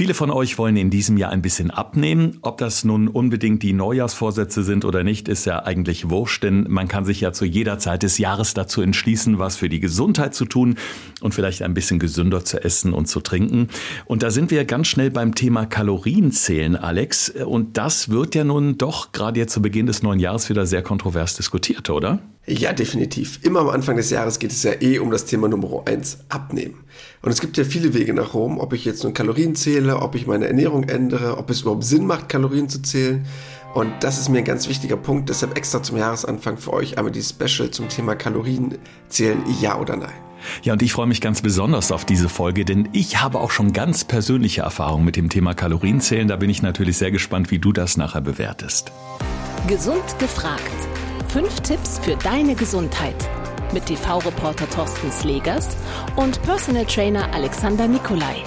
Viele von euch wollen in diesem Jahr ein bisschen abnehmen. Ob das nun unbedingt die Neujahrsvorsätze sind oder nicht, ist ja eigentlich wurscht, denn man kann sich ja zu jeder Zeit des Jahres dazu entschließen, was für die Gesundheit zu tun und vielleicht ein bisschen gesünder zu essen und zu trinken. Und da sind wir ganz schnell beim Thema Kalorienzählen, Alex. Und das wird ja nun doch gerade jetzt zu Beginn des neuen Jahres wieder sehr kontrovers diskutiert, oder? Ja, definitiv. Immer am Anfang des Jahres geht es ja eh um das Thema Nummer eins Abnehmen. Und es gibt ja viele Wege nach Rom, ob ich jetzt nun Kalorien zähle, ob ich meine Ernährung ändere, ob es überhaupt Sinn macht, Kalorien zu zählen. Und das ist mir ein ganz wichtiger Punkt, deshalb extra zum Jahresanfang für euch einmal die Special zum Thema Kalorien zählen, ja oder nein. Ja, und ich freue mich ganz besonders auf diese Folge, denn ich habe auch schon ganz persönliche Erfahrungen mit dem Thema Kalorienzählen. Da bin ich natürlich sehr gespannt, wie du das nachher bewertest. Gesund gefragt. Fünf Tipps für deine Gesundheit mit TV-Reporter Thorsten Slegers und Personal Trainer Alexander Nikolai.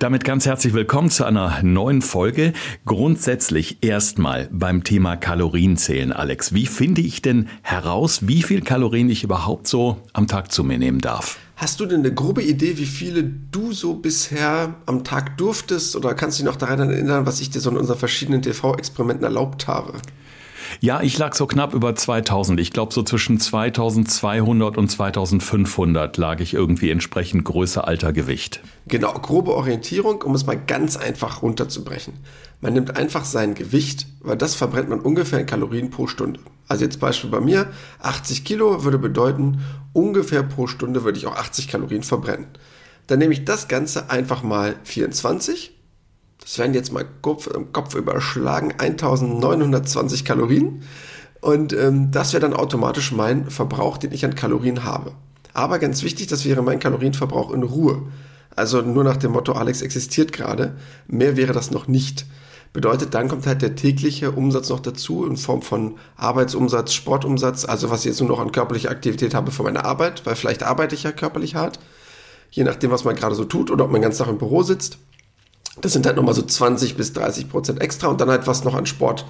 Damit ganz herzlich willkommen zu einer neuen Folge. Grundsätzlich erstmal beim Thema Kalorienzählen, Alex. Wie finde ich denn heraus, wie viel Kalorien ich überhaupt so am Tag zu mir nehmen darf? Hast du denn eine grobe Idee, wie viele du so bisher am Tag durftest? Oder kannst du dich noch daran erinnern, was ich dir so in unseren verschiedenen TV-Experimenten erlaubt habe? Ja, ich lag so knapp über 2000. Ich glaube, so zwischen 2200 und 2500 lag ich irgendwie entsprechend Größe, Alter, Gewicht. Genau, grobe Orientierung, um es mal ganz einfach runterzubrechen. Man nimmt einfach sein Gewicht, weil das verbrennt man ungefähr in Kalorien pro Stunde. Also jetzt Beispiel bei mir, 80 Kilo würde bedeuten, ungefähr pro Stunde würde ich auch 80 Kalorien verbrennen. Dann nehme ich das Ganze einfach mal 24 das werden jetzt mal Kopf, Kopf überschlagen, 1920 Kalorien. Und ähm, das wäre dann automatisch mein Verbrauch, den ich an Kalorien habe. Aber ganz wichtig, das wäre mein Kalorienverbrauch in Ruhe. Also nur nach dem Motto, Alex existiert gerade. Mehr wäre das noch nicht. Bedeutet, dann kommt halt der tägliche Umsatz noch dazu in Form von Arbeitsumsatz, Sportumsatz, also was ich jetzt nur noch an körperlicher Aktivität habe für meine Arbeit, weil vielleicht arbeite ich ja körperlich hart, je nachdem, was man gerade so tut oder ob man ganz Tag im Büro sitzt. Das sind halt nochmal so 20 bis 30 Prozent extra und dann halt was noch an Sport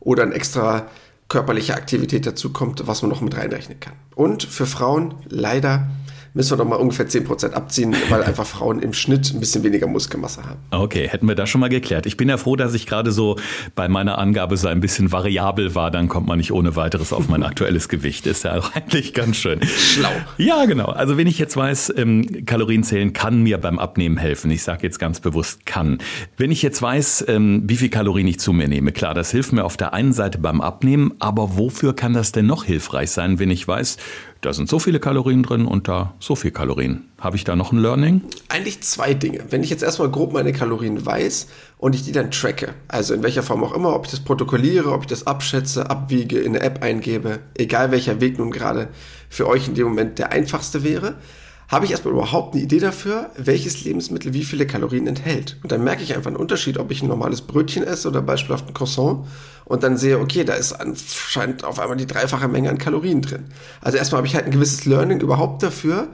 oder an extra körperliche Aktivität dazu kommt, was man noch mit reinrechnen kann. Und für Frauen leider müssen wir noch mal ungefähr 10% abziehen, weil einfach Frauen im Schnitt ein bisschen weniger Muskelmasse haben. Okay, hätten wir das schon mal geklärt. Ich bin ja froh, dass ich gerade so bei meiner Angabe so ein bisschen variabel war, dann kommt man nicht ohne weiteres auf mein aktuelles Gewicht. Ist ja eigentlich ganz schön. Schlau. Ja, genau. Also wenn ich jetzt weiß, ähm, Kalorienzählen kann mir beim Abnehmen helfen. Ich sage jetzt ganz bewusst kann. Wenn ich jetzt weiß, ähm, wie viel Kalorien ich zu mir nehme, klar, das hilft mir auf der einen Seite beim Abnehmen, aber wofür kann das denn noch hilfreich sein, wenn ich weiß, da sind so viele Kalorien drin und da so viel Kalorien. Habe ich da noch ein Learning? Eigentlich zwei Dinge. Wenn ich jetzt erstmal grob meine Kalorien weiß und ich die dann tracke, also in welcher Form auch immer, ob ich das protokolliere, ob ich das abschätze, abwiege, in eine App eingebe, egal welcher Weg nun gerade für euch in dem Moment der einfachste wäre, habe ich erstmal überhaupt eine Idee dafür, welches Lebensmittel wie viele Kalorien enthält. Und dann merke ich einfach einen Unterschied, ob ich ein normales Brötchen esse oder beispielhaft ein Croissant und dann sehe, okay, da ist anscheinend auf einmal die dreifache Menge an Kalorien drin. Also erstmal habe ich halt ein gewisses Learning überhaupt dafür,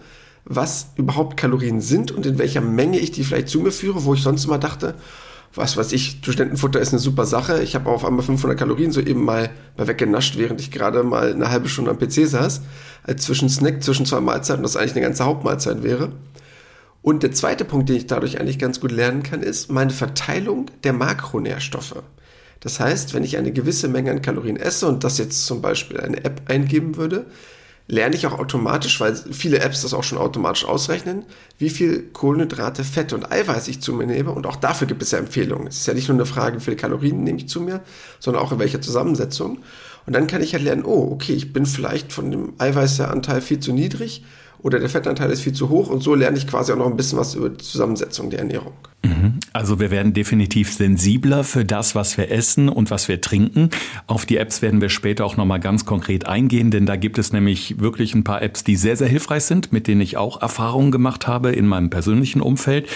was überhaupt Kalorien sind und in welcher Menge ich die vielleicht zu mir führe, wo ich sonst immer dachte, was weiß ich, Studentenfutter ist eine super Sache. Ich habe auf einmal 500 Kalorien so eben mal, mal weggenascht, während ich gerade mal eine halbe Stunde am PC saß. Als zwischen Snack, zwischen zwei Mahlzeiten, das eigentlich eine ganze Hauptmahlzeit wäre. Und der zweite Punkt, den ich dadurch eigentlich ganz gut lernen kann, ist meine Verteilung der Makronährstoffe. Das heißt, wenn ich eine gewisse Menge an Kalorien esse und das jetzt zum Beispiel eine App eingeben würde, lerne ich auch automatisch, weil viele Apps das auch schon automatisch ausrechnen, wie viel Kohlenhydrate, Fette und Eiweiß ich zu mir nehme. Und auch dafür gibt es ja Empfehlungen. Es ist ja nicht nur eine Frage, wie viele Kalorien nehme ich zu mir, sondern auch in welcher Zusammensetzung. Und dann kann ich halt lernen, oh, okay, ich bin vielleicht von dem Eiweißanteil viel zu niedrig oder der Fettanteil ist viel zu hoch und so lerne ich quasi auch noch ein bisschen was über die Zusammensetzung der Ernährung. Mhm. Also wir werden definitiv sensibler für das, was wir essen und was wir trinken. Auf die Apps werden wir später auch nochmal ganz konkret eingehen, denn da gibt es nämlich wirklich ein paar Apps, die sehr, sehr hilfreich sind, mit denen ich auch Erfahrungen gemacht habe in meinem persönlichen Umfeld.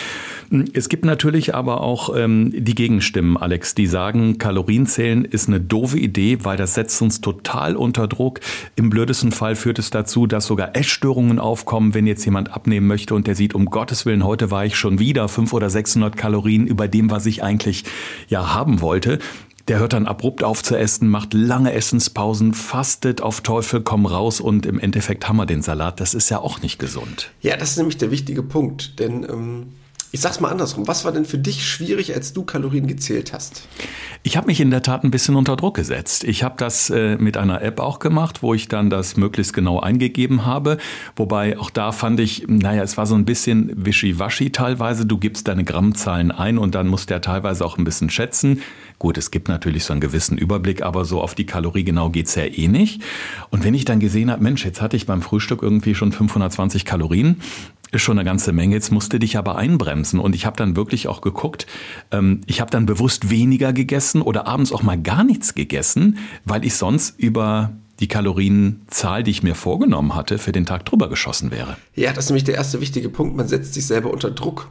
Es gibt natürlich aber auch ähm, die Gegenstimmen, Alex, die sagen, Kalorienzählen ist eine doofe Idee, weil das setzt uns total unter Druck. Im blödesten Fall führt es dazu, dass sogar Essstörungen aufkommen, wenn jetzt jemand abnehmen möchte und der sieht, um Gottes Willen, heute war ich schon wieder fünf oder 600 Kalorien über dem, was ich eigentlich ja haben wollte. der hört dann abrupt auf zu essen, macht lange Essenspausen, fastet auf Teufel komm raus und im Endeffekt haben wir den Salat. Das ist ja auch nicht gesund. Ja, das ist nämlich der wichtige Punkt, denn ähm, ich sag's mal andersrum. Was war denn für dich schwierig, als du Kalorien gezählt hast? Ich habe mich in der Tat ein bisschen unter Druck gesetzt. Ich habe das äh, mit einer App auch gemacht, wo ich dann das möglichst genau eingegeben habe. Wobei auch da fand ich, naja, es war so ein bisschen wischiwaschi teilweise. Du gibst deine Grammzahlen ein und dann muss der teilweise auch ein bisschen schätzen. Gut, es gibt natürlich so einen gewissen Überblick, aber so auf die Kalorie genau geht's ja eh nicht. Und wenn ich dann gesehen habe, Mensch, jetzt hatte ich beim Frühstück irgendwie schon 520 Kalorien, ist schon eine ganze Menge. Jetzt musste dich aber einbremsen. Und ich habe dann wirklich auch geguckt, ähm, ich habe dann bewusst weniger gegessen oder abends auch mal gar nichts gegessen, weil ich sonst über die Kalorienzahl, die ich mir vorgenommen hatte, für den Tag drüber geschossen wäre. Ja, das ist nämlich der erste wichtige Punkt. Man setzt sich selber unter Druck.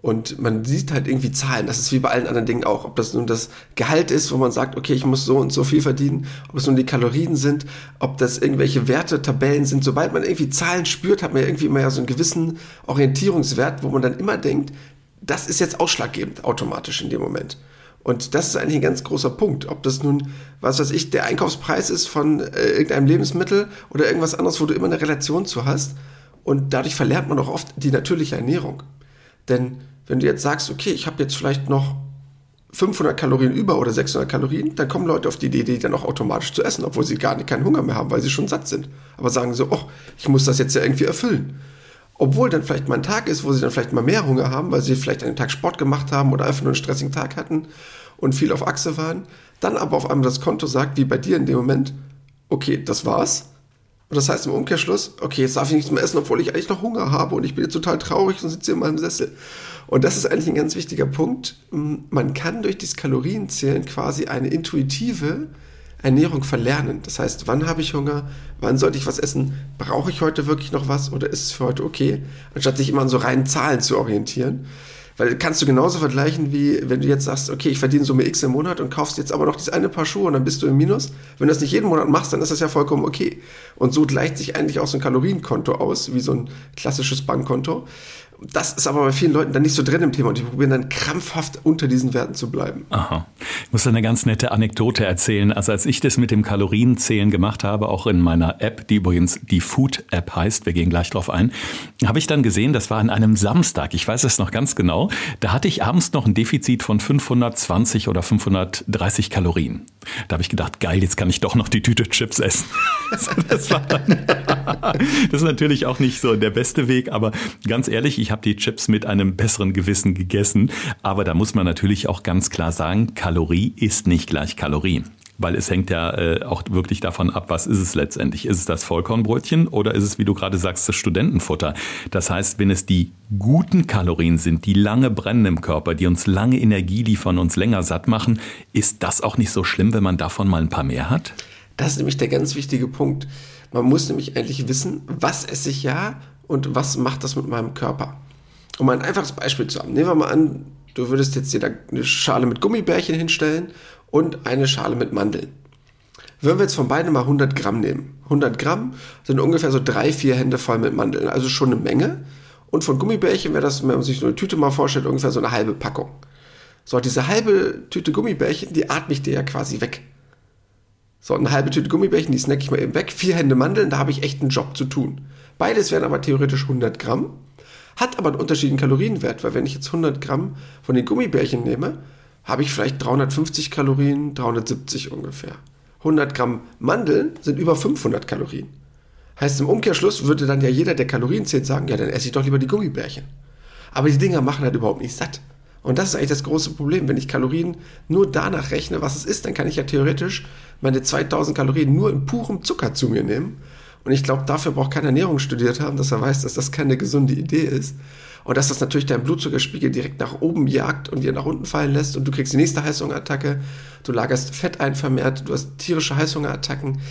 Und man sieht halt irgendwie Zahlen. Das ist wie bei allen anderen Dingen auch. Ob das nun das Gehalt ist, wo man sagt, okay, ich muss so und so viel verdienen, ob es nun die Kalorien sind, ob das irgendwelche Werte, Tabellen sind. Sobald man irgendwie Zahlen spürt, hat man irgendwie immer ja so einen gewissen Orientierungswert, wo man dann immer denkt, das ist jetzt ausschlaggebend automatisch in dem Moment. Und das ist eigentlich ein ganz großer Punkt. Ob das nun, was weiß ich, der Einkaufspreis ist von äh, irgendeinem Lebensmittel oder irgendwas anderes, wo du immer eine Relation zu hast. Und dadurch verlernt man auch oft die natürliche Ernährung. Denn wenn du jetzt sagst, okay, ich habe jetzt vielleicht noch 500 Kalorien über oder 600 Kalorien, dann kommen Leute auf die Idee, die dann auch automatisch zu essen, obwohl sie gar nicht, keinen Hunger mehr haben, weil sie schon satt sind. Aber sagen so, oh, ich muss das jetzt ja irgendwie erfüllen. Obwohl dann vielleicht mal ein Tag ist, wo sie dann vielleicht mal mehr Hunger haben, weil sie vielleicht einen Tag Sport gemacht haben oder einfach nur einen stressigen Tag hatten und viel auf Achse waren. Dann aber auf einmal das Konto sagt, wie bei dir in dem Moment, okay, das war's. Und das heißt im Umkehrschluss, okay, jetzt darf ich nichts mehr essen, obwohl ich eigentlich noch Hunger habe und ich bin jetzt total traurig und sitze in meinem Sessel. Und das ist eigentlich ein ganz wichtiger Punkt. Man kann durch das Kalorienzählen quasi eine intuitive Ernährung verlernen. Das heißt, wann habe ich Hunger? Wann sollte ich was essen? Brauche ich heute wirklich noch was oder ist es für heute okay? Anstatt sich immer an so reinen Zahlen zu orientieren. Weil kannst du genauso vergleichen, wie wenn du jetzt sagst, okay, ich verdiene Summe X im Monat und kaufst jetzt aber noch dieses eine Paar Schuhe und dann bist du im Minus. Wenn du das nicht jeden Monat machst, dann ist das ja vollkommen okay. Und so gleicht sich eigentlich auch so ein Kalorienkonto aus, wie so ein klassisches Bankkonto. Das ist aber bei vielen Leuten dann nicht so drin im Thema und die probieren dann krampfhaft unter diesen Werten zu bleiben. Aha. Ich muss eine ganz nette Anekdote erzählen. Also als ich das mit dem Kalorienzählen gemacht habe, auch in meiner App, die übrigens die Food App heißt, wir gehen gleich drauf ein, habe ich dann gesehen, das war an einem Samstag, ich weiß es noch ganz genau, da hatte ich abends noch ein Defizit von 520 oder 530 Kalorien. Da habe ich gedacht, geil, jetzt kann ich doch noch die Tüte Chips essen. das, war das ist natürlich auch nicht so der beste Weg, aber ganz ehrlich, ich ich habe die Chips mit einem besseren Gewissen gegessen. Aber da muss man natürlich auch ganz klar sagen, Kalorie ist nicht gleich Kalorie weil es hängt ja äh, auch wirklich davon ab, was ist es letztendlich? Ist es das Vollkornbrötchen oder ist es, wie du gerade sagst, das Studentenfutter? Das heißt, wenn es die guten Kalorien sind, die lange brennen im Körper, die uns lange Energie liefern, uns länger satt machen, ist das auch nicht so schlimm, wenn man davon mal ein paar mehr hat? Das ist nämlich der ganz wichtige Punkt. Man muss nämlich endlich wissen, was esse ich ja und was macht das mit meinem Körper? Um ein einfaches Beispiel zu haben. Nehmen wir mal an, du würdest jetzt dir da eine Schale mit Gummibärchen hinstellen und eine Schale mit Mandeln. Würden wir jetzt von beiden mal 100 Gramm nehmen. 100 Gramm sind ungefähr so drei, vier Hände voll mit Mandeln. Also schon eine Menge. Und von Gummibärchen wäre das, wenn man sich so eine Tüte mal vorstellt, ungefähr so eine halbe Packung. So, diese halbe Tüte Gummibärchen, die atme ich dir ja quasi weg. So, eine halbe Tüte Gummibärchen, die snack ich mal eben weg. Vier Hände Mandeln, da habe ich echt einen Job zu tun. Beides wären aber theoretisch 100 Gramm, hat aber einen unterschiedlichen Kalorienwert, weil wenn ich jetzt 100 Gramm von den Gummibärchen nehme, habe ich vielleicht 350 Kalorien, 370 ungefähr. 100 Gramm Mandeln sind über 500 Kalorien. Heißt im Umkehrschluss würde dann ja jeder, der Kalorien zählt, sagen, ja, dann esse ich doch lieber die Gummibärchen. Aber die Dinger machen halt überhaupt nicht satt. Und das ist eigentlich das große Problem. Wenn ich Kalorien nur danach rechne, was es ist, dann kann ich ja theoretisch meine 2000 Kalorien nur in purem Zucker zu mir nehmen und ich glaube, dafür braucht keiner Ernährung studiert haben, dass er weiß, dass das keine gesunde Idee ist. Und dass das natürlich deinen Blutzuckerspiegel direkt nach oben jagt und wieder nach unten fallen lässt und du kriegst die nächste Heißhungerattacke, du lagerst Fett ein vermehrt, du hast tierische Heißhungerattacken.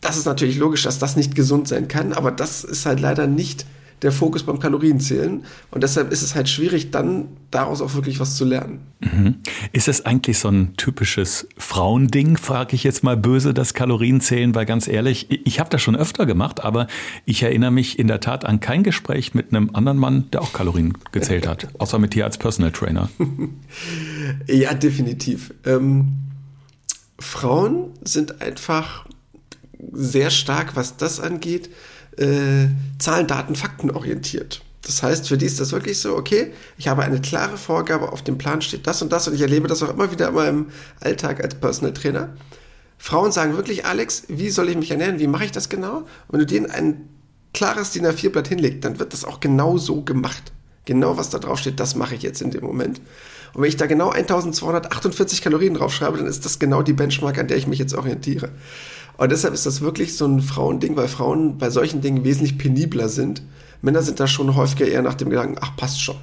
Das ist natürlich logisch, dass das nicht gesund sein kann, aber das ist halt leider nicht der Fokus beim Kalorienzählen. Und deshalb ist es halt schwierig, dann daraus auch wirklich was zu lernen. Mhm. Ist es eigentlich so ein typisches Frauending, frage ich jetzt mal böse, das Kalorienzählen? Weil ganz ehrlich, ich habe das schon öfter gemacht, aber ich erinnere mich in der Tat an kein Gespräch mit einem anderen Mann, der auch Kalorien gezählt hat, außer mit dir als Personal Trainer. ja, definitiv. Ähm Frauen sind einfach sehr stark, was das angeht, äh, Zahlen, Daten, Fakten orientiert. Das heißt, für die ist das wirklich so, okay, ich habe eine klare Vorgabe, auf dem Plan steht das und das und ich erlebe das auch immer wieder in meinem Alltag als Personal Trainer. Frauen sagen wirklich, Alex, wie soll ich mich ernähren? Wie mache ich das genau? Und wenn du denen ein klares DIN A4-Blatt hinlegst, dann wird das auch genau so gemacht. Genau was da drauf steht, das mache ich jetzt in dem Moment. Und wenn ich da genau 1248 Kalorien draufschreibe, dann ist das genau die Benchmark, an der ich mich jetzt orientiere. Und deshalb ist das wirklich so ein Frauending, weil Frauen bei solchen Dingen wesentlich penibler sind. Männer sind da schon häufiger eher nach dem Gedanken, ach, passt schon.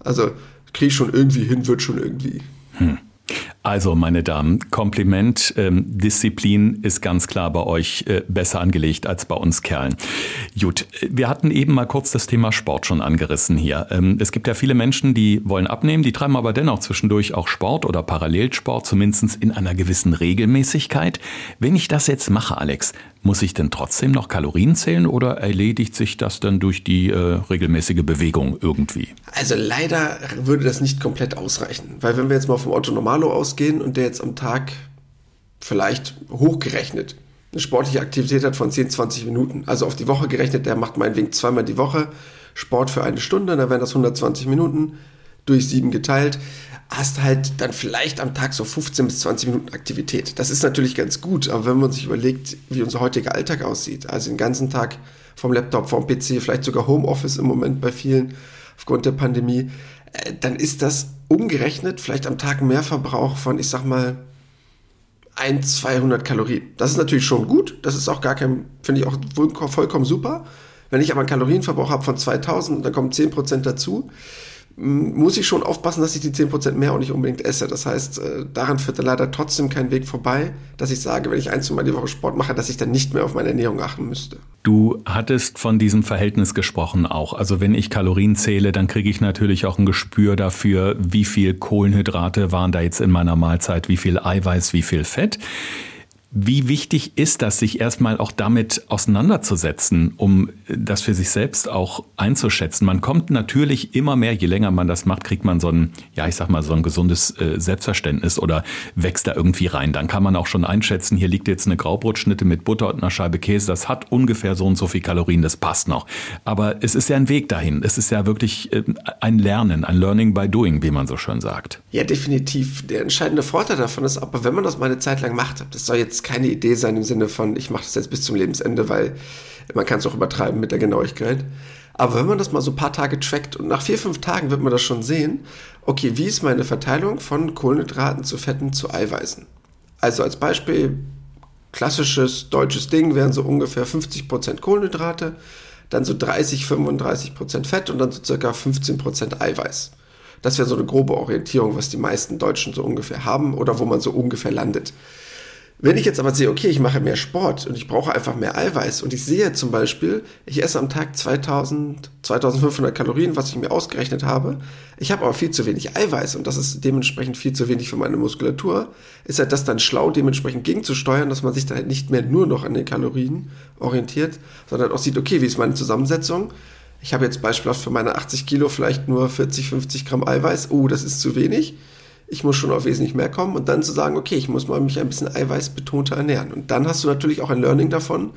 Also, kriege ich schon irgendwie hin, wird schon irgendwie. Hm. Also, meine Damen, Kompliment. Ähm, Disziplin ist ganz klar bei euch äh, besser angelegt als bei uns Kerlen. Gut, wir hatten eben mal kurz das Thema Sport schon angerissen hier. Ähm, es gibt ja viele Menschen, die wollen abnehmen, die treiben aber dennoch zwischendurch auch Sport oder Parallelsport, zumindest in einer gewissen Regelmäßigkeit. Wenn ich das jetzt mache, Alex, muss ich denn trotzdem noch Kalorien zählen oder erledigt sich das dann durch die äh, regelmäßige Bewegung irgendwie? Also leider würde das nicht komplett ausreichen, weil wenn wir jetzt mal vom Otto Normalo ausgehen und der jetzt am Tag vielleicht hochgerechnet eine sportliche Aktivität hat von 10, 20 Minuten, also auf die Woche gerechnet, der macht meinetwegen zweimal die Woche Sport für eine Stunde, dann wären das 120 Minuten durch sieben geteilt hast halt dann vielleicht am Tag so 15 bis 20 Minuten Aktivität. Das ist natürlich ganz gut, aber wenn man sich überlegt, wie unser heutiger Alltag aussieht, also den ganzen Tag vom Laptop, vom PC, vielleicht sogar Homeoffice im Moment bei vielen aufgrund der Pandemie, äh, dann ist das umgerechnet vielleicht am Tag mehr Verbrauch von, ich sag mal, 1, 200 Kalorien. Das ist natürlich schon gut. Das ist auch gar kein, finde ich auch vollkommen super. Wenn ich aber einen Kalorienverbrauch habe von 2000, dann kommen 10% dazu muss ich schon aufpassen, dass ich die 10% mehr auch nicht unbedingt esse. Das heißt, äh, daran führt leider trotzdem kein Weg vorbei, dass ich sage, wenn ich ein, zwei Mal die Woche Sport mache, dass ich dann nicht mehr auf meine Ernährung achten müsste. Du hattest von diesem Verhältnis gesprochen auch. Also wenn ich Kalorien zähle, dann kriege ich natürlich auch ein Gespür dafür, wie viel Kohlenhydrate waren da jetzt in meiner Mahlzeit, wie viel Eiweiß, wie viel Fett. Wie wichtig ist das, sich erstmal auch damit auseinanderzusetzen, um das für sich selbst auch einzuschätzen? Man kommt natürlich immer mehr, je länger man das macht, kriegt man so ein, ja, ich sag mal, so ein gesundes äh, Selbstverständnis oder wächst da irgendwie rein. Dann kann man auch schon einschätzen, hier liegt jetzt eine Graubrotschnitte mit Butter und einer Scheibe Käse, das hat ungefähr so und so viel Kalorien, das passt noch. Aber es ist ja ein Weg dahin. Es ist ja wirklich äh, ein Lernen, ein Learning by Doing, wie man so schön sagt. Ja, definitiv. Der entscheidende Vorteil davon ist aber, wenn man das mal eine Zeit lang macht, das soll jetzt jetzt keine Idee sein im Sinne von, ich mache das jetzt bis zum Lebensende, weil man kann es auch übertreiben mit der Genauigkeit. Aber wenn man das mal so ein paar Tage trackt und nach vier, fünf Tagen wird man das schon sehen, okay, wie ist meine Verteilung von Kohlenhydraten zu Fetten zu Eiweißen? Also als Beispiel, klassisches deutsches Ding wären so ungefähr 50% Kohlenhydrate, dann so 30, 35% Fett und dann so circa 15% Eiweiß. Das wäre so eine grobe Orientierung, was die meisten Deutschen so ungefähr haben oder wo man so ungefähr landet. Wenn ich jetzt aber sehe, okay, ich mache mehr Sport und ich brauche einfach mehr Eiweiß und ich sehe zum Beispiel, ich esse am Tag 2000, 2500 Kalorien, was ich mir ausgerechnet habe, ich habe aber viel zu wenig Eiweiß und das ist dementsprechend viel zu wenig für meine Muskulatur, ist halt das dann schlau, dementsprechend gegenzusteuern, dass man sich da halt nicht mehr nur noch an den Kalorien orientiert, sondern auch sieht, okay, wie ist meine Zusammensetzung? Ich habe jetzt beispielsweise für meine 80 Kilo vielleicht nur 40, 50 Gramm Eiweiß, oh, das ist zu wenig ich muss schon auf wesentlich mehr kommen und dann zu sagen, okay, ich muss mal mich ein bisschen eiweißbetonter ernähren. Und dann hast du natürlich auch ein Learning davon,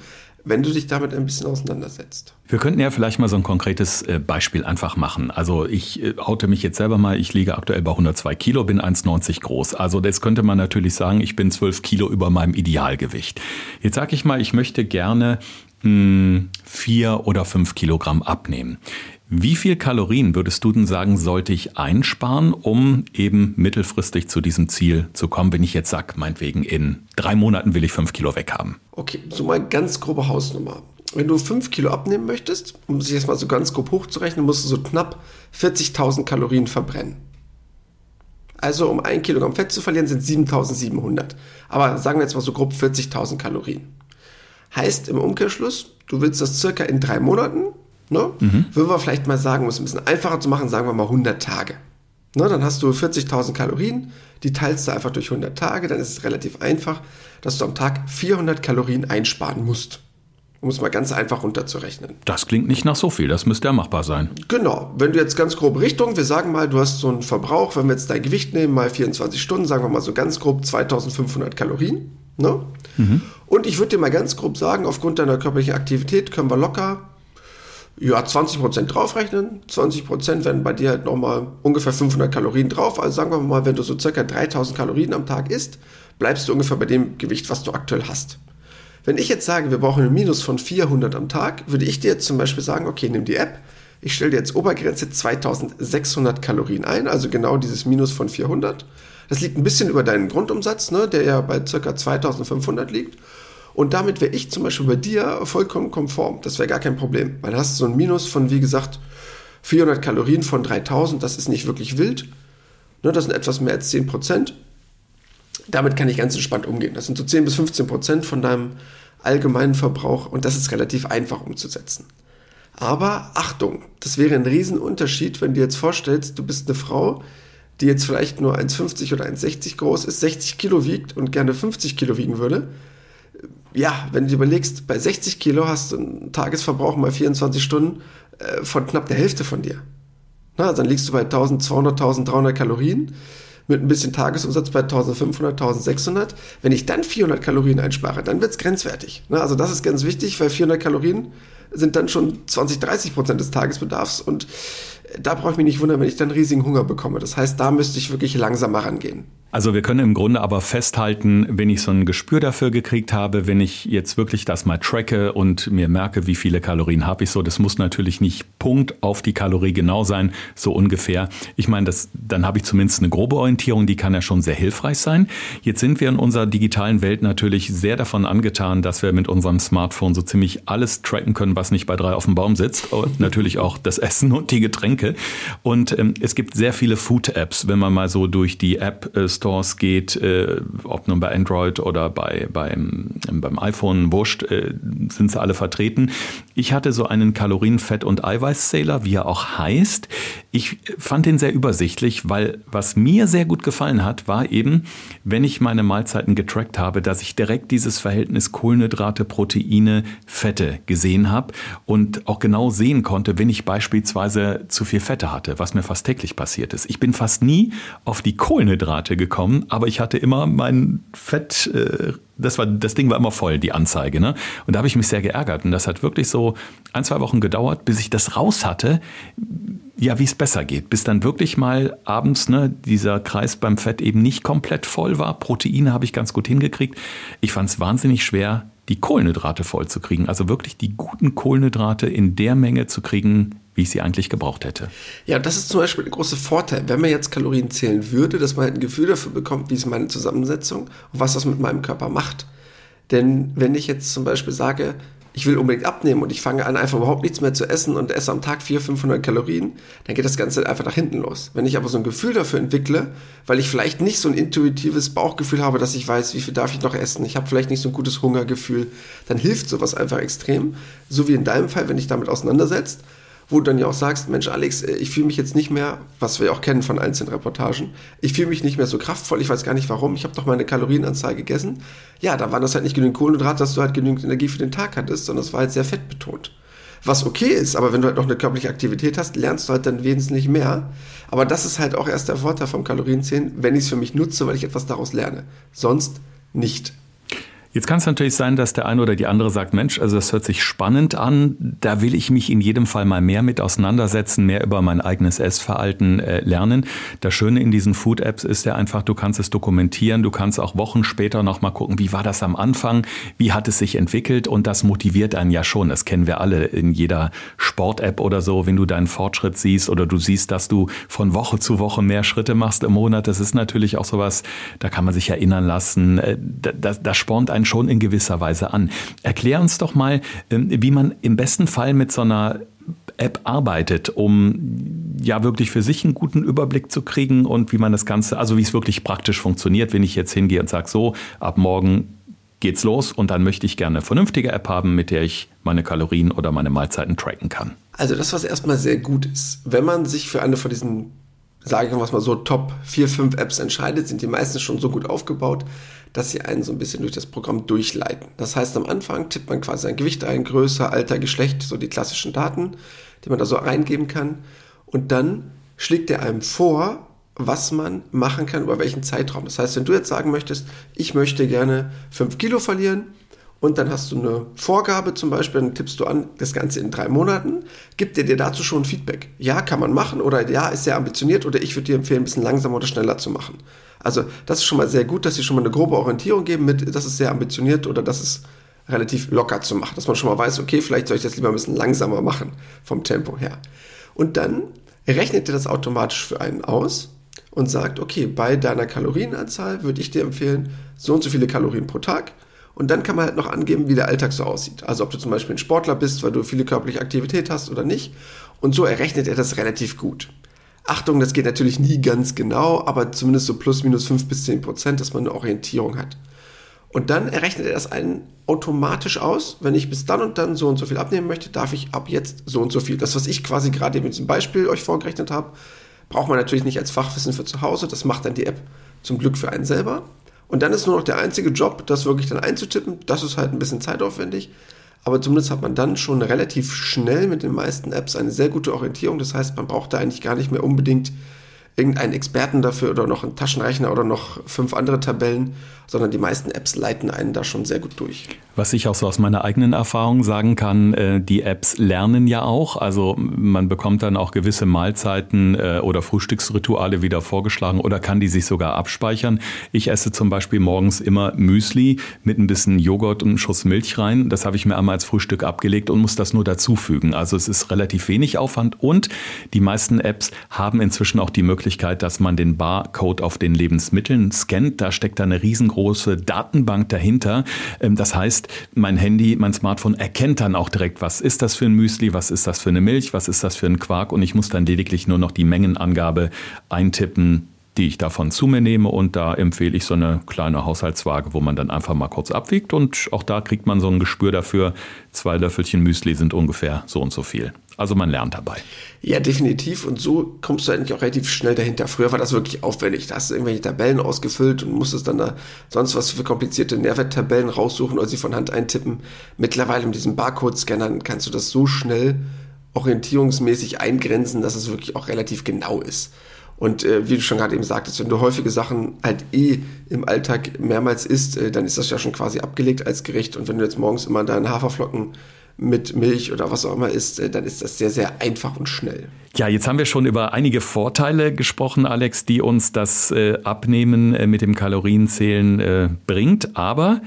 wenn du dich damit ein bisschen auseinandersetzt. Wir könnten ja vielleicht mal so ein konkretes äh, Beispiel einfach machen. Also ich äh, oute mich jetzt selber mal, ich liege aktuell bei 102 Kilo, bin 1,90 groß. Also das könnte man natürlich sagen, ich bin 12 Kilo über meinem Idealgewicht. Jetzt sage ich mal, ich möchte gerne mh, hm, vier oder fünf Kilogramm abnehmen. Wie viel Kalorien würdest du denn sagen, sollte ich einsparen, um eben mittelfristig zu diesem Ziel zu kommen, wenn ich jetzt sage, meinetwegen in drei Monaten will ich fünf Kilo weghaben? Okay, so mal ganz grobe Hausnummer. Wenn du fünf Kilo abnehmen möchtest, um sich jetzt mal so ganz grob hochzurechnen, musst du so knapp 40.000 Kalorien verbrennen. Also um ein Kilogramm Fett zu verlieren, sind 7.700. Aber sagen wir jetzt mal so grob 40.000 Kalorien. Heißt im Umkehrschluss, du willst das circa in drei Monaten Ne? Mhm. Würden wir vielleicht mal sagen, um es ein bisschen einfacher zu machen, sagen wir mal 100 Tage. Ne? Dann hast du 40.000 Kalorien, die teilst du einfach durch 100 Tage, dann ist es relativ einfach, dass du am Tag 400 Kalorien einsparen musst. um es mal ganz einfach runterzurechnen. Das klingt nicht nach so viel, das müsste ja machbar sein. Genau, wenn du jetzt ganz grob Richtung, wir sagen mal, du hast so einen Verbrauch, wenn wir jetzt dein Gewicht nehmen, mal 24 Stunden, sagen wir mal so ganz grob 2500 Kalorien. Ne? Mhm. Und ich würde dir mal ganz grob sagen, aufgrund deiner körperlichen Aktivität können wir locker ja, 20% draufrechnen. 20% werden bei dir halt nochmal ungefähr 500 Kalorien drauf. Also sagen wir mal, wenn du so circa 3000 Kalorien am Tag isst, bleibst du ungefähr bei dem Gewicht, was du aktuell hast. Wenn ich jetzt sage, wir brauchen ein Minus von 400 am Tag, würde ich dir jetzt zum Beispiel sagen, okay, nimm die App, ich stelle dir jetzt Obergrenze 2600 Kalorien ein, also genau dieses Minus von 400. Das liegt ein bisschen über deinen Grundumsatz, ne, der ja bei circa 2500 liegt. Und damit wäre ich zum Beispiel bei dir vollkommen konform. Das wäre gar kein Problem. Weil du hast so ein Minus von, wie gesagt, 400 Kalorien von 3000. Das ist nicht wirklich wild. Ne, das sind etwas mehr als 10 Prozent damit kann ich ganz entspannt umgehen. Das sind so 10 bis 15 Prozent von deinem allgemeinen Verbrauch und das ist relativ einfach umzusetzen. Aber Achtung, das wäre ein Riesenunterschied, wenn du jetzt vorstellst, du bist eine Frau, die jetzt vielleicht nur 1,50 oder 1,60 groß ist, 60 Kilo wiegt und gerne 50 Kilo wiegen würde. Ja, wenn du überlegst, bei 60 Kilo hast du einen Tagesverbrauch mal 24 Stunden äh, von knapp der Hälfte von dir. Na, dann liegst du bei 1200, 1300 Kalorien mit ein bisschen Tagesumsatz bei 1500, 1600. Wenn ich dann 400 Kalorien einspare, dann wird es grenzwertig. Ne? Also das ist ganz wichtig, weil 400 Kalorien sind dann schon 20, 30 Prozent des Tagesbedarfs und da brauche ich mich nicht wundern, wenn ich dann riesigen Hunger bekomme. Das heißt, da müsste ich wirklich langsamer rangehen. Also wir können im Grunde aber festhalten, wenn ich so ein Gespür dafür gekriegt habe, wenn ich jetzt wirklich das mal tracke und mir merke, wie viele Kalorien habe ich so, das muss natürlich nicht Punkt auf die Kalorie genau sein, so ungefähr. Ich meine, das, dann habe ich zumindest eine grobe Orientierung, die kann ja schon sehr hilfreich sein. Jetzt sind wir in unserer digitalen Welt natürlich sehr davon angetan, dass wir mit unserem Smartphone so ziemlich alles tracken können, was nicht bei drei auf dem Baum sitzt. Und natürlich auch das Essen und die Getränke. Und ähm, es gibt sehr viele Food-Apps, wenn man mal so durch die App äh, geht, äh, ob nun bei Android oder bei, beim, beim iPhone, wurscht, äh, sind sie alle vertreten. Ich hatte so einen Kalorien-, Fett- und Eiweiß-Zähler, wie er auch heißt. Ich fand den sehr übersichtlich, weil was mir sehr gut gefallen hat, war eben, wenn ich meine Mahlzeiten getrackt habe, dass ich direkt dieses Verhältnis Kohlenhydrate, Proteine, Fette gesehen habe und auch genau sehen konnte, wenn ich beispielsweise zu viel Fette hatte, was mir fast täglich passiert ist. Ich bin fast nie auf die Kohlenhydrate gekommen aber ich hatte immer mein Fett, äh, das, war, das Ding war immer voll, die Anzeige. Ne? Und da habe ich mich sehr geärgert. Und das hat wirklich so ein, zwei Wochen gedauert, bis ich das raus hatte, ja, wie es besser geht. Bis dann wirklich mal abends ne, dieser Kreis beim Fett eben nicht komplett voll war. Proteine habe ich ganz gut hingekriegt. Ich fand es wahnsinnig schwer, die Kohlenhydrate voll zu kriegen. Also wirklich die guten Kohlenhydrate in der Menge zu kriegen, wie ich sie eigentlich gebraucht hätte. Ja, das ist zum Beispiel der große Vorteil, wenn man jetzt Kalorien zählen würde, dass man halt ein Gefühl dafür bekommt, wie ist meine Zusammensetzung und was das mit meinem Körper macht. Denn wenn ich jetzt zum Beispiel sage, ich will unbedingt abnehmen und ich fange an, einfach überhaupt nichts mehr zu essen und esse am Tag 400, 500 Kalorien, dann geht das Ganze einfach nach hinten los. Wenn ich aber so ein Gefühl dafür entwickle, weil ich vielleicht nicht so ein intuitives Bauchgefühl habe, dass ich weiß, wie viel darf ich noch essen, ich habe vielleicht nicht so ein gutes Hungergefühl, dann hilft sowas einfach extrem. So wie in deinem Fall, wenn dich damit auseinandersetzt wo du dann ja auch sagst, Mensch Alex, äh, ich fühle mich jetzt nicht mehr, was wir auch kennen von einzelnen Reportagen, ich fühle mich nicht mehr so kraftvoll, ich weiß gar nicht warum, ich habe doch meine Kalorienanzahl gegessen. Ja, da waren das halt nicht genügend Kohlenhydrate, dass du halt genügend Energie für den Tag hattest, sondern es war halt sehr fettbetont. Was okay ist, aber wenn du halt noch eine körperliche Aktivität hast, lernst du halt dann wesentlich mehr. Aber das ist halt auch erst der Vorteil vom Kalorienzählen, wenn ich es für mich nutze, weil ich etwas daraus lerne. Sonst nicht. Jetzt kann es natürlich sein, dass der eine oder die andere sagt, Mensch, also das hört sich spannend an, da will ich mich in jedem Fall mal mehr mit auseinandersetzen, mehr über mein eigenes Essverhalten äh, lernen. Das Schöne in diesen Food-Apps ist ja einfach, du kannst es dokumentieren, du kannst auch Wochen später nochmal gucken, wie war das am Anfang, wie hat es sich entwickelt und das motiviert einen ja schon. Das kennen wir alle in jeder Sport-App oder so, wenn du deinen Fortschritt siehst oder du siehst, dass du von Woche zu Woche mehr Schritte machst im Monat. Das ist natürlich auch sowas, da kann man sich erinnern lassen, äh, das, das spornt einen einen schon in gewisser Weise an. Erklär uns doch mal, ähm, wie man im besten Fall mit so einer App arbeitet, um ja wirklich für sich einen guten Überblick zu kriegen und wie man das Ganze, also wie es wirklich praktisch funktioniert, wenn ich jetzt hingehe und sage, so, ab morgen geht's los und dann möchte ich gerne eine vernünftige App haben, mit der ich meine Kalorien oder meine Mahlzeiten tracken kann. Also das, was erstmal sehr gut ist, wenn man sich für eine von diesen sage ich mal so, Top 4, 5 Apps entscheidet, sind die meistens schon so gut aufgebaut, dass sie einen so ein bisschen durch das Programm durchleiten. Das heißt, am Anfang tippt man quasi ein Gewicht ein, Größe, Alter, Geschlecht, so die klassischen Daten, die man da so eingeben kann. Und dann schlägt er einem vor, was man machen kann, über welchen Zeitraum. Das heißt, wenn du jetzt sagen möchtest, ich möchte gerne 5 Kilo verlieren, und dann hast du eine Vorgabe zum Beispiel, dann tippst du an, das Ganze in drei Monaten, gibt er dir dazu schon Feedback. Ja, kann man machen oder ja, ist sehr ambitioniert oder ich würde dir empfehlen, ein bisschen langsamer oder schneller zu machen. Also das ist schon mal sehr gut, dass sie schon mal eine grobe Orientierung geben mit, das ist sehr ambitioniert oder das ist relativ locker zu machen, dass man schon mal weiß, okay, vielleicht soll ich das lieber ein bisschen langsamer machen vom Tempo her. Und dann rechnet er das automatisch für einen aus und sagt, okay, bei deiner Kalorienanzahl würde ich dir empfehlen, so und so viele Kalorien pro Tag und dann kann man halt noch angeben, wie der Alltag so aussieht. Also ob du zum Beispiel ein Sportler bist, weil du viele körperliche Aktivität hast oder nicht. Und so errechnet er das relativ gut. Achtung, das geht natürlich nie ganz genau, aber zumindest so plus minus 5 bis 10 Prozent, dass man eine Orientierung hat. Und dann errechnet er das einen automatisch aus. Wenn ich bis dann und dann so und so viel abnehmen möchte, darf ich ab jetzt so und so viel. Das, was ich quasi gerade mit diesem Beispiel euch vorgerechnet habe, braucht man natürlich nicht als Fachwissen für zu Hause. Das macht dann die App zum Glück für einen selber. Und dann ist nur noch der einzige Job, das wirklich dann einzutippen. Das ist halt ein bisschen zeitaufwendig. Aber zumindest hat man dann schon relativ schnell mit den meisten Apps eine sehr gute Orientierung. Das heißt, man braucht da eigentlich gar nicht mehr unbedingt irgendeinen Experten dafür oder noch einen Taschenrechner oder noch fünf andere Tabellen, sondern die meisten Apps leiten einen da schon sehr gut durch. Was ich auch so aus meiner eigenen Erfahrung sagen kann, äh, die Apps lernen ja auch. Also man bekommt dann auch gewisse Mahlzeiten äh, oder Frühstücksrituale wieder vorgeschlagen oder kann die sich sogar abspeichern. Ich esse zum Beispiel morgens immer Müsli mit ein bisschen Joghurt und einem Schuss Milch rein. Das habe ich mir einmal als Frühstück abgelegt und muss das nur dazufügen. Also es ist relativ wenig Aufwand und die meisten Apps haben inzwischen auch die Möglichkeit, dass man den Barcode auf den Lebensmitteln scannt. Da steckt eine riesengroße Datenbank dahinter. Ähm, das heißt, heißt, mein Handy, mein Smartphone erkennt dann auch direkt, was ist das für ein Müsli, was ist das für eine Milch, was ist das für ein Quark und ich muss dann lediglich nur noch die Mengenangabe eintippen, die ich davon zu mir nehme und da empfehle ich so eine kleine Haushaltswaage, wo man dann einfach mal kurz abwiegt und auch da kriegt man so ein Gespür dafür, zwei Löffelchen Müsli sind ungefähr so und so viel. Also man lernt dabei. Ja, definitiv. Und so kommst du eigentlich auch relativ schnell dahinter. Früher war das wirklich aufwendig. Da hast du irgendwelche Tabellen ausgefüllt und musstest dann da sonst was für komplizierte Nährwerttabellen raussuchen oder sie von Hand eintippen. Mittlerweile mit diesen Barcode-Scannern kannst du das so schnell orientierungsmäßig eingrenzen, dass es wirklich auch relativ genau ist. Und äh, wie du schon gerade eben sagtest, wenn du häufige Sachen halt eh im Alltag mehrmals isst, äh, dann ist das ja schon quasi abgelegt als Gericht. Und wenn du jetzt morgens immer deine Haferflocken mit Milch oder was auch immer isst, äh, dann ist das sehr, sehr einfach und schnell. Ja, jetzt haben wir schon über einige Vorteile gesprochen, Alex, die uns das äh, Abnehmen äh, mit dem Kalorienzählen äh, bringt. Aber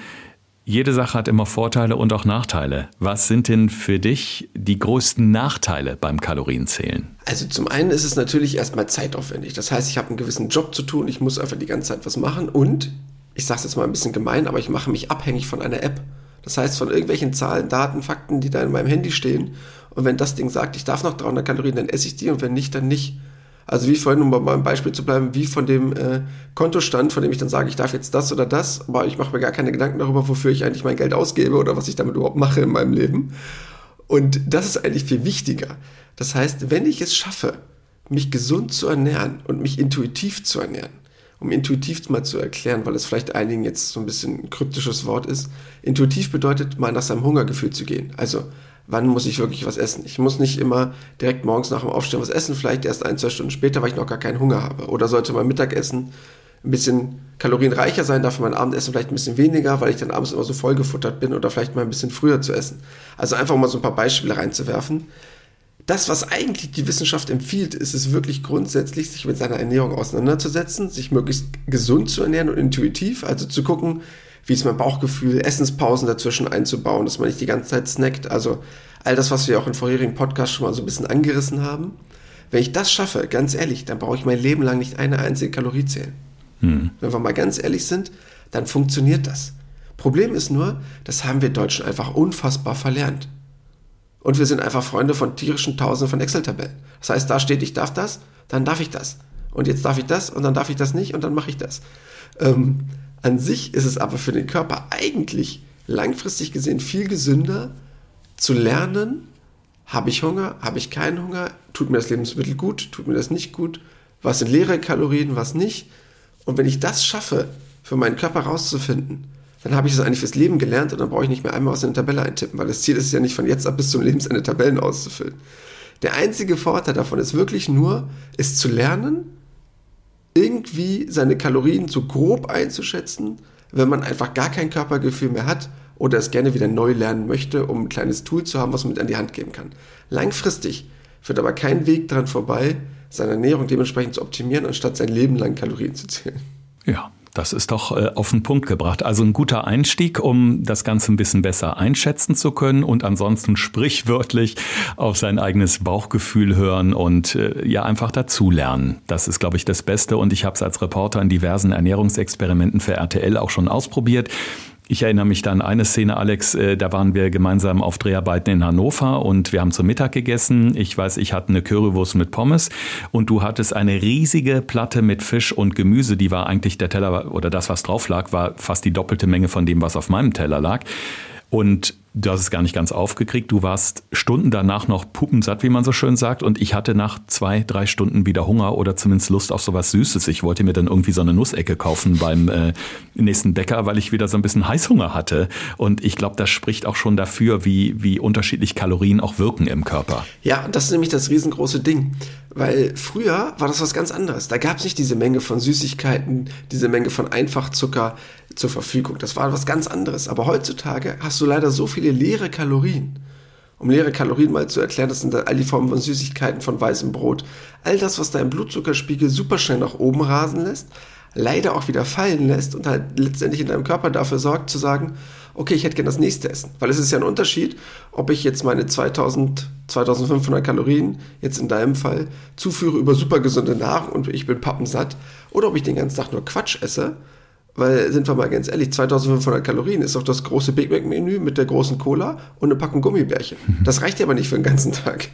jede Sache hat immer Vorteile und auch Nachteile. Was sind denn für dich die größten Nachteile beim Kalorienzählen? Also zum einen ist es natürlich erstmal zeitaufwendig. Das heißt, ich habe einen gewissen Job zu tun, ich muss einfach die ganze Zeit was machen und, ich sage es jetzt mal ein bisschen gemein, aber ich mache mich abhängig von einer App. Das heißt, von irgendwelchen Zahlen, Daten, Fakten, die da in meinem Handy stehen. Und wenn das Ding sagt, ich darf noch 300 Kalorien, dann esse ich die und wenn nicht, dann nicht. Also wie vorhin, um bei meinem Beispiel zu bleiben, wie von dem äh, Kontostand, von dem ich dann sage, ich darf jetzt das oder das, aber ich mache mir gar keine Gedanken darüber, wofür ich eigentlich mein Geld ausgebe oder was ich damit überhaupt mache in meinem Leben. Und das ist eigentlich viel wichtiger. Das heißt, wenn ich es schaffe, mich gesund zu ernähren und mich intuitiv zu ernähren, um intuitiv mal zu erklären, weil es vielleicht einigen jetzt so ein bisschen ein kryptisches Wort ist, intuitiv bedeutet mal nach seinem Hungergefühl zu gehen. Also wann muss ich wirklich was essen. Ich muss nicht immer direkt morgens nach dem Aufstehen was essen, vielleicht erst ein, zwei Stunden später, weil ich noch gar keinen Hunger habe. Oder sollte mein Mittagessen ein bisschen kalorienreicher sein, dafür mein Abendessen vielleicht ein bisschen weniger, weil ich dann abends immer so vollgefuttert bin oder vielleicht mal ein bisschen früher zu essen. Also einfach mal so ein paar Beispiele reinzuwerfen. Das, was eigentlich die Wissenschaft empfiehlt, ist es wirklich grundsätzlich, sich mit seiner Ernährung auseinanderzusetzen, sich möglichst gesund zu ernähren und intuitiv, also zu gucken, wie ist mein Bauchgefühl, Essenspausen dazwischen einzubauen, dass man nicht die ganze Zeit snackt. Also all das, was wir auch in vorherigen Podcasts schon mal so ein bisschen angerissen haben. Wenn ich das schaffe, ganz ehrlich, dann brauche ich mein Leben lang nicht eine einzige Kalorie zählen. Hm. Wenn wir mal ganz ehrlich sind, dann funktioniert das. Problem ist nur, das haben wir Deutschen einfach unfassbar verlernt. Und wir sind einfach Freunde von tierischen Tausenden von Excel-Tabellen. Das heißt, da steht, ich darf das, dann darf ich das. Und jetzt darf ich das und dann darf ich das nicht und dann mache ich das. Ähm, an sich ist es aber für den Körper eigentlich langfristig gesehen viel gesünder zu lernen, habe ich Hunger, habe ich keinen Hunger, tut mir das Lebensmittel gut, tut mir das nicht gut, was sind leere Kalorien, was nicht. Und wenn ich das schaffe, für meinen Körper rauszufinden, dann habe ich es eigentlich fürs Leben gelernt und dann brauche ich nicht mehr einmal was in eine Tabelle eintippen, weil das Ziel ist ja nicht von jetzt ab bis zum Lebensende Tabellen auszufüllen. Der einzige Vorteil davon ist wirklich nur, es zu lernen, irgendwie seine Kalorien so grob einzuschätzen, wenn man einfach gar kein Körpergefühl mehr hat oder es gerne wieder neu lernen möchte, um ein kleines Tool zu haben, was man mit an die Hand geben kann. Langfristig führt aber kein Weg daran vorbei, seine Ernährung dementsprechend zu optimieren, anstatt sein Leben lang Kalorien zu zählen. Ja, das ist doch äh, auf den Punkt gebracht. Also ein guter Einstieg, um das Ganze ein bisschen besser einschätzen zu können und ansonsten sprichwörtlich auf sein eigenes Bauchgefühl hören und äh, ja einfach dazulernen. Das ist, glaube ich, das Beste und ich habe es als Reporter in diversen Ernährungsexperimenten für RTL auch schon ausprobiert. Ich erinnere mich dann an eine Szene, Alex, äh, da waren wir gemeinsam auf Dreharbeiten in Hannover und wir haben zum Mittag gegessen. Ich weiß, ich hatte eine Currywurst mit Pommes und du hattest eine riesige Platte mit Fisch und Gemüse. Die war eigentlich der Teller oder das, was drauf lag, war fast die doppelte Menge von dem, was auf meinem Teller lag. Und du hast es gar nicht ganz aufgekriegt. Du warst Stunden danach noch pupensatt, wie man so schön sagt. Und ich hatte nach zwei, drei Stunden wieder Hunger oder zumindest Lust auf sowas Süßes. Ich wollte mir dann irgendwie so eine Nussecke kaufen beim äh, nächsten Bäcker, weil ich wieder so ein bisschen Heißhunger hatte. Und ich glaube, das spricht auch schon dafür, wie, wie unterschiedlich Kalorien auch wirken im Körper. Ja, das ist nämlich das riesengroße Ding. Weil früher war das was ganz anderes. Da gab es nicht diese Menge von Süßigkeiten, diese Menge von Einfachzucker zur Verfügung. Das war was ganz anderes. Aber heutzutage hast du leider so viele leere Kalorien. Um leere Kalorien mal zu erklären, das sind all die Formen von Süßigkeiten, von weißem Brot. All das, was deinen Blutzuckerspiegel super schnell nach oben rasen lässt, leider auch wieder fallen lässt und halt letztendlich in deinem Körper dafür sorgt zu sagen, okay, ich hätte gerne das nächste Essen. Weil es ist ja ein Unterschied, ob ich jetzt meine 2000, 2500 Kalorien, jetzt in deinem Fall, zuführe über super gesunde Nahrung und ich bin pappensatt, oder ob ich den ganzen Tag nur Quatsch esse. Weil, sind wir mal ganz ehrlich, 2500 Kalorien ist doch das große Big Mac Menü mit der großen Cola und eine Packung Gummibärchen. Das reicht ja aber nicht für den ganzen Tag.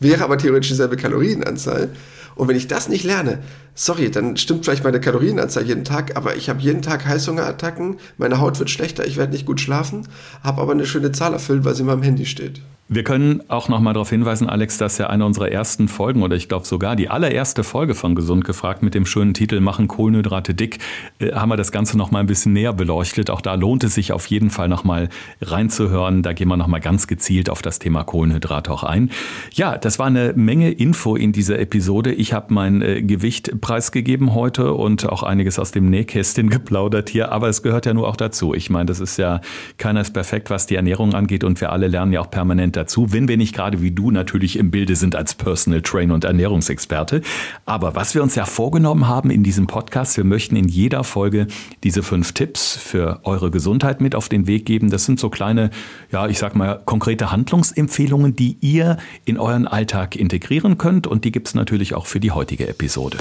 Wäre aber theoretisch dieselbe Kalorienanzahl. Und wenn ich das nicht lerne, sorry, dann stimmt vielleicht meine Kalorienanzahl jeden Tag, aber ich habe jeden Tag Heißhungerattacken, meine Haut wird schlechter, ich werde nicht gut schlafen, habe aber eine schöne Zahl erfüllt, weil sie in meinem Handy steht. Wir können auch noch mal darauf hinweisen, Alex, dass ja eine unserer ersten Folgen oder ich glaube sogar die allererste Folge von Gesund gefragt mit dem schönen Titel Machen Kohlenhydrate dick, äh, haben wir das Ganze noch mal ein bisschen näher beleuchtet. Auch da lohnt es sich auf jeden Fall noch mal reinzuhören. Da gehen wir noch mal ganz gezielt auf das Thema Kohlenhydrate auch ein. Ja, das war eine Menge Info in dieser Episode. Ich habe mein äh, Gewicht preisgegeben heute und auch einiges aus dem Nähkästchen geplaudert hier, aber es gehört ja nur auch dazu. Ich meine, das ist ja keiner ist perfekt, was die Ernährung angeht und wir alle lernen ja auch permanent dazu, wenn wir nicht gerade wie du natürlich im Bilde sind als Personal Trainer und Ernährungsexperte. Aber was wir uns ja vorgenommen haben in diesem Podcast, wir möchten in jeder Folge diese fünf Tipps für eure Gesundheit mit auf den Weg geben. Das sind so kleine, ja, ich sag mal, konkrete Handlungsempfehlungen, die ihr in euren Alltag integrieren könnt und die gibt es natürlich auch für die heutige Episode.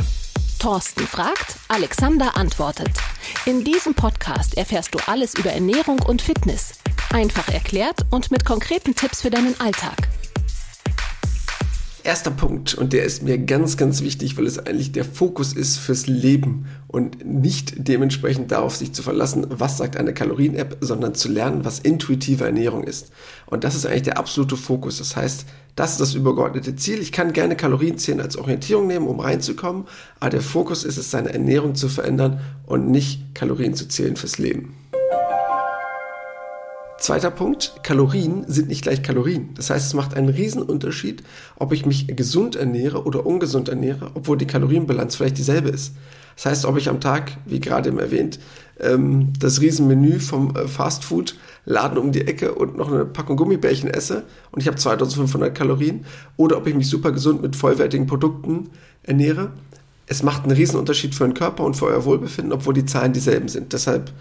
Thorsten fragt, Alexander antwortet. In diesem Podcast erfährst du alles über Ernährung und Fitness. Einfach erklärt und mit konkreten Tipps für deinen Alltag. Erster Punkt, und der ist mir ganz, ganz wichtig, weil es eigentlich der Fokus ist fürs Leben und nicht dementsprechend darauf sich zu verlassen, was sagt eine Kalorien-App, sondern zu lernen, was intuitive Ernährung ist. Und das ist eigentlich der absolute Fokus. Das heißt, das ist das übergeordnete Ziel. Ich kann gerne Kalorien zählen als Orientierung nehmen, um reinzukommen, aber der Fokus ist es, seine Ernährung zu verändern und nicht Kalorien zu zählen fürs Leben. Zweiter Punkt, Kalorien sind nicht gleich Kalorien. Das heißt, es macht einen riesen Unterschied, ob ich mich gesund ernähre oder ungesund ernähre, obwohl die Kalorienbilanz vielleicht dieselbe ist. Das heißt, ob ich am Tag, wie gerade eben erwähnt, ähm, das Riesenmenü vom äh, Fastfood Laden um die Ecke und noch eine Packung Gummibärchen esse und ich habe 2500 Kalorien oder ob ich mich super gesund mit vollwertigen Produkten ernähre. Es macht einen riesen Unterschied für den Körper und für euer Wohlbefinden, obwohl die Zahlen dieselben sind. Deshalb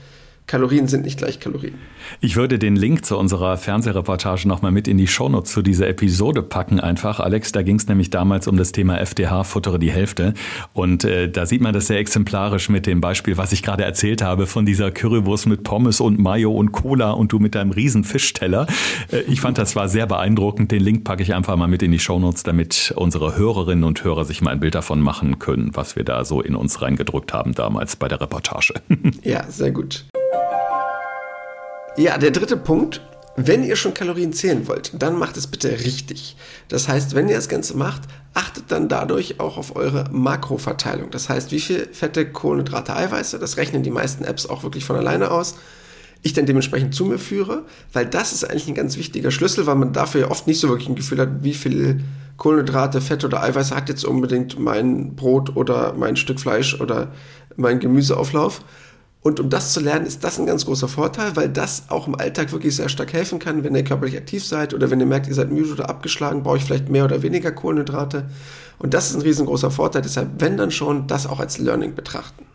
Kalorien sind nicht gleich Kalorien. Ich würde den Link zu unserer Fernsehreportage nochmal mit in die Shownotes zu dieser Episode packen einfach. Alex, da ging es nämlich damals um das Thema FDH, futtere die Hälfte. Und äh, da sieht man das sehr exemplarisch mit dem Beispiel, was ich gerade erzählt habe, von dieser Currywurst mit Pommes und Mayo und Cola und du mit deinem riesen Fischteller. Äh, ich fand, das war sehr beeindruckend. Den Link packe ich einfach mal mit in die Shownotes, damit unsere Hörerinnen und Hörer sich mal ein Bild davon machen können, was wir da so in uns reingedrückt haben damals bei der Reportage. Ja, sehr gut. Ja, der dritte Punkt, Wenn ihr schon Kalorien zählen wollt, dann macht es bitte richtig. Das heißt, wenn ihr das Ganze macht, achtet dann dadurch auch auf eure Makroverteilung. Das heißt, wie viel Fette, Kohlenhydrate, Eiweiße, das rechnen die meisten Apps auch wirklich von alleine aus ich dann dementsprechend zu mir führe, weil das ist eigentlich ein ganz wichtiger Schlüssel, weil man dafür ja oft nicht so wirklich ein Gefühl hat, wie viel Kohlenhydrate, Fett oder Eiweiß hat jetzt unbedingt mein Brot oder mein Stück Fleisch oder mein Gemüseauflauf. Und um das zu lernen, ist das ein ganz großer Vorteil, weil das auch im Alltag wirklich sehr stark helfen kann, wenn ihr körperlich aktiv seid oder wenn ihr merkt, ihr seid müde oder abgeschlagen, brauche ich vielleicht mehr oder weniger Kohlenhydrate. Und das ist ein riesengroßer Vorteil. Deshalb, wenn dann schon, das auch als Learning betrachten.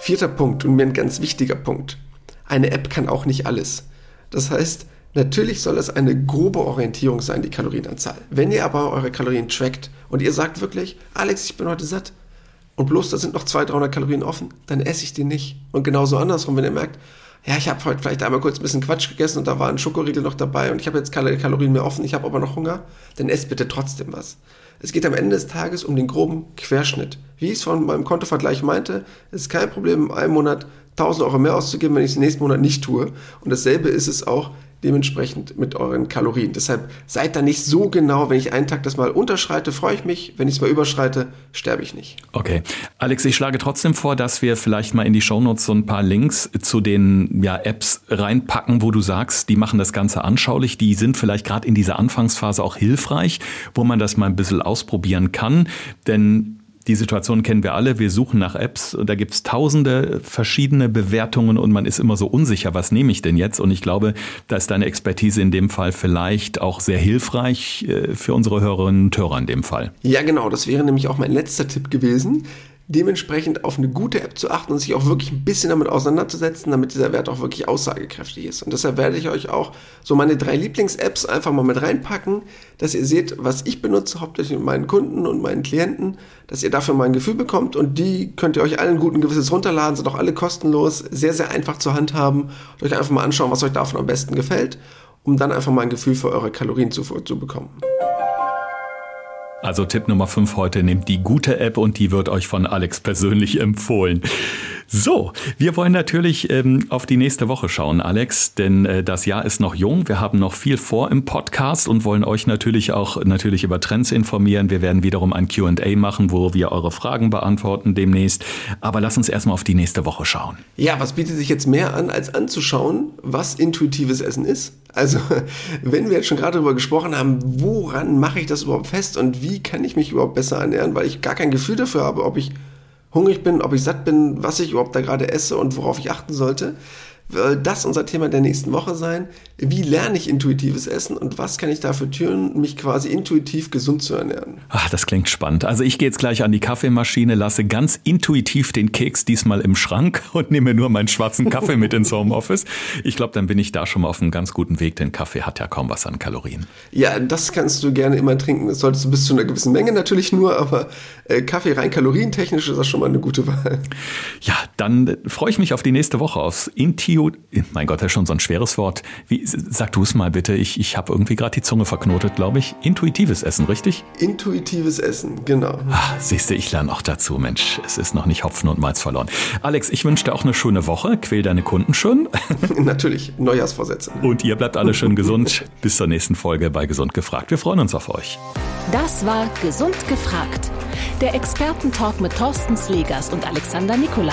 Vierter Punkt und mir ein ganz wichtiger Punkt. Eine App kann auch nicht alles. Das heißt, natürlich soll es eine grobe Orientierung sein, die Kalorienanzahl. Wenn ihr aber eure Kalorien trackt und ihr sagt wirklich, Alex, ich bin heute satt und bloß da sind noch 200, 300 Kalorien offen, dann esse ich die nicht. Und genauso andersrum, wenn ihr merkt, ja, ich habe heute vielleicht einmal kurz ein bisschen Quatsch gegessen und da war ein Schokoriegel noch dabei und ich habe jetzt keine Kalorien mehr offen, ich habe aber noch Hunger, dann esst bitte trotzdem was. Es geht am Ende des Tages um den groben Querschnitt. Wie ich es von meinem Kontovergleich meinte, ist kein Problem, in einem Monat 1000 Euro mehr auszugeben, wenn ich es im nächsten Monat nicht tue. Und dasselbe ist es auch dementsprechend mit euren Kalorien. Deshalb seid da nicht so genau, wenn ich einen Tag das mal unterschreite, freue ich mich, wenn ich es mal überschreite, sterbe ich nicht. Okay. Alex, ich schlage trotzdem vor, dass wir vielleicht mal in die Shownotes so ein paar Links zu den ja, Apps reinpacken, wo du sagst, die machen das Ganze anschaulich, die sind vielleicht gerade in dieser Anfangsphase auch hilfreich, wo man das mal ein bisschen ausprobieren kann, denn die Situation kennen wir alle. Wir suchen nach Apps und da gibt's tausende verschiedene Bewertungen und man ist immer so unsicher, was nehme ich denn jetzt? Und ich glaube, da ist deine Expertise in dem Fall vielleicht auch sehr hilfreich äh, für unsere Hörerinnen und Hörer in dem Fall. Ja, genau. Das wäre nämlich auch mein letzter Tipp gewesen dementsprechend auf eine gute App zu achten und sich auch wirklich ein bisschen damit auseinanderzusetzen, damit dieser Wert auch wirklich aussagekräftig ist. Und deshalb werde ich euch auch so meine drei Lieblings-Apps einfach mal mit reinpacken, dass ihr seht, was ich benutze, hauptsächlich mit meinen Kunden und meinen Klienten, dass ihr dafür mal ein Gefühl bekommt und die könnt ihr euch allen guten Gewisses runterladen, sind auch alle kostenlos, sehr, sehr einfach zur handhaben und euch einfach mal anschauen, was euch davon am besten gefällt, um dann einfach mal ein Gefühl für eure Kalorienzufuhr zu bekommen. Also Tipp Nummer 5 heute, nehmt die gute App und die wird euch von Alex persönlich empfohlen. So, wir wollen natürlich ähm, auf die nächste Woche schauen, Alex, denn äh, das Jahr ist noch jung. Wir haben noch viel vor im Podcast und wollen euch natürlich auch natürlich über Trends informieren. Wir werden wiederum ein Q&A machen, wo wir eure Fragen beantworten demnächst. Aber lass uns erstmal auf die nächste Woche schauen. Ja, was bietet sich jetzt mehr an, als anzuschauen, was intuitives Essen ist? Also, wenn wir jetzt schon gerade darüber gesprochen haben, woran mache ich das überhaupt fest und wie kann ich mich überhaupt besser ernähren, weil ich gar kein Gefühl dafür habe, ob ich hungrig bin, ob ich satt bin, was ich überhaupt da gerade esse und worauf ich achten sollte soll das unser Thema der nächsten Woche sein. Wie lerne ich intuitives Essen und was kann ich dafür tun, mich quasi intuitiv gesund zu ernähren? Ach, das klingt spannend. Also ich gehe jetzt gleich an die Kaffeemaschine, lasse ganz intuitiv den Keks diesmal im Schrank und nehme nur meinen schwarzen Kaffee mit ins Homeoffice. Ich glaube, dann bin ich da schon mal auf einem ganz guten Weg, denn Kaffee hat ja kaum was an Kalorien. Ja, das kannst du gerne immer trinken. Das solltest du bis zu einer gewissen Menge natürlich nur, aber äh, Kaffee rein kalorientechnisch ist das schon mal eine gute Wahl. Ja, dann freue ich mich auf die nächste Woche aufs Inti Intio, mein Gott, das ist schon so ein schweres Wort. Wie, sag du es mal bitte, ich, ich habe irgendwie gerade die Zunge verknotet, glaube ich. Intuitives Essen, richtig? Intuitives Essen, genau. Ah, siehst du, ich lerne auch dazu, Mensch. Es ist noch nicht Hopfen und Malz verloren. Alex, ich wünsche dir auch eine schöne Woche. Quäl deine Kunden schön. Natürlich, Neujahrsvorsätze. Und ihr bleibt alle schön gesund. Bis zur nächsten Folge bei Gesund gefragt. Wir freuen uns auf euch. Das war Gesund gefragt. Der Expertentalk mit Thorsten Slegers und Alexander Nikolai.